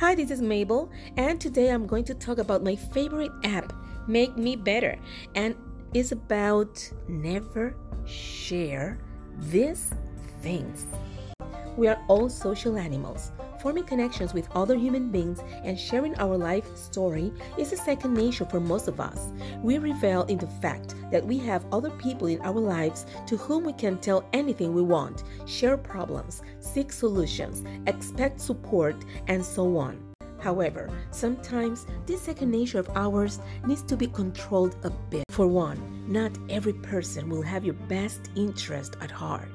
Hi, this is Mabel, and today I'm going to talk about my favorite app, Make Me Better, and it's about never share these things. We are all social animals. Forming connections with other human beings and sharing our life story is a second nature for most of us. We revel in the fact that we have other people in our lives to whom we can tell anything we want, share problems, seek solutions, expect support, and so on. However, sometimes this second nature of ours needs to be controlled a bit. For one, not every person will have your best interest at heart.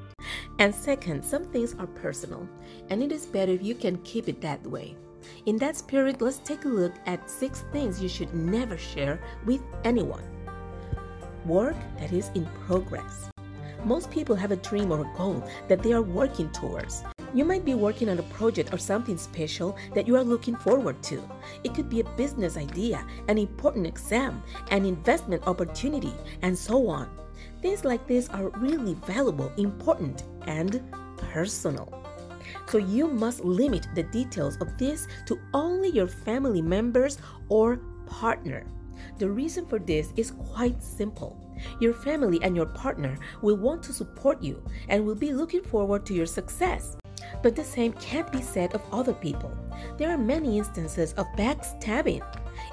And second, some things are personal, and it is better if you can keep it that way. In that spirit, let's take a look at six things you should never share with anyone. Work that is in progress. Most people have a dream or a goal that they are working towards. You might be working on a project or something special that you are looking forward to. It could be a business idea, an important exam, an investment opportunity, and so on. Things like this are really valuable, important, and personal. So you must limit the details of this to only your family members or partner. The reason for this is quite simple. Your family and your partner will want to support you and will be looking forward to your success. But the same can't be said of other people. There are many instances of backstabbing,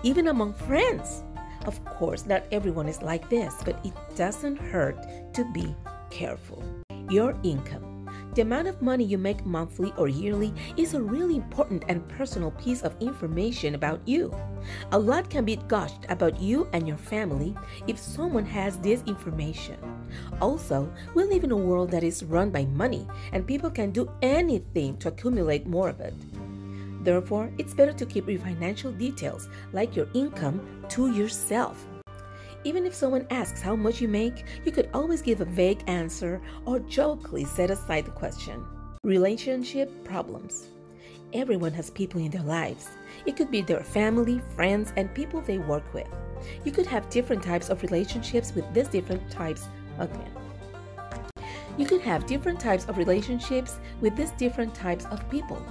even among friends. Of course, not everyone is like this, but it doesn't hurt to be careful. Your income. The amount of money you make monthly or yearly is a really important and personal piece of information about you. A lot can be gushed about you and your family if someone has this information. Also, we live in a world that is run by money, and people can do anything to accumulate more of it. Therefore, it's better to keep your financial details, like your income, to yourself. Even if someone asks how much you make, you could always give a vague answer or jokingly set aside the question. Relationship problems. Everyone has people in their lives. It could be their family, friends, and people they work with. You could have different types of relationships with these different types again. You could have different types of relationships with these different types of people.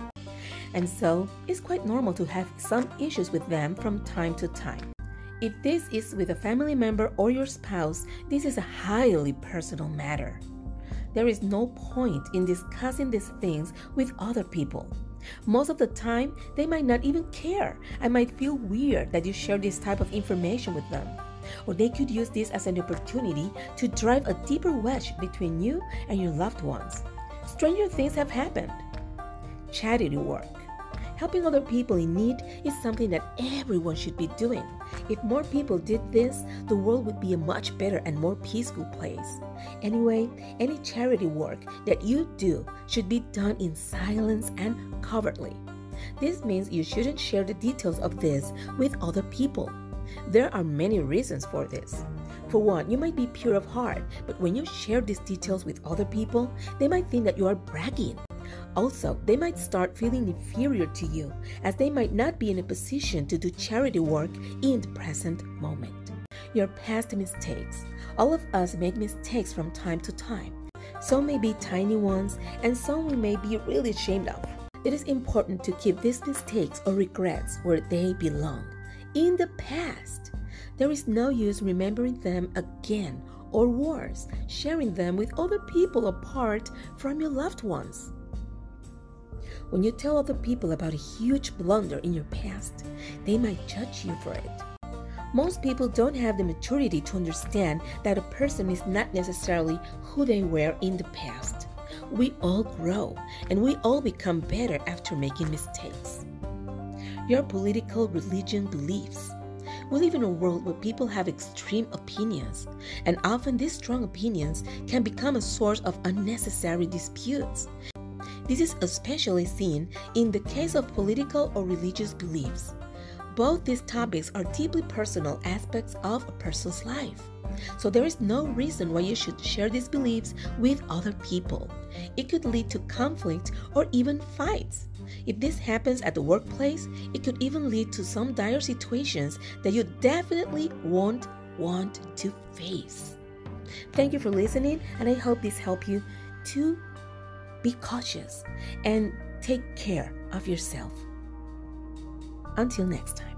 And so, it's quite normal to have some issues with them from time to time. If this is with a family member or your spouse, this is a highly personal matter. There is no point in discussing these things with other people. Most of the time, they might not even care and might feel weird that you share this type of information with them. Or they could use this as an opportunity to drive a deeper wedge between you and your loved ones. Stranger things have happened. Charity work. Helping other people in need is something that everyone should be doing. If more people did this, the world would be a much better and more peaceful place. Anyway, any charity work that you do should be done in silence and covertly. This means you shouldn't share the details of this with other people. There are many reasons for this. For one, you might be pure of heart, but when you share these details with other people, they might think that you are bragging. Also, they might start feeling inferior to you as they might not be in a position to do charity work in the present moment. Your past mistakes. All of us make mistakes from time to time. Some may be tiny ones, and some we may be really ashamed of. It is important to keep these mistakes or regrets where they belong in the past. There is no use remembering them again, or worse, sharing them with other people apart from your loved ones. When you tell other people about a huge blunder in your past, they might judge you for it. Most people don't have the maturity to understand that a person is not necessarily who they were in the past. We all grow and we all become better after making mistakes. Your political religion beliefs. We live in a world where people have extreme opinions, and often these strong opinions can become a source of unnecessary disputes. This is especially seen in the case of political or religious beliefs. Both these topics are deeply personal aspects of a person's life. So there is no reason why you should share these beliefs with other people. It could lead to conflict or even fights. If this happens at the workplace, it could even lead to some dire situations that you definitely won't want to face. Thank you for listening, and I hope this helped you to be cautious and take care of yourself. Until next time.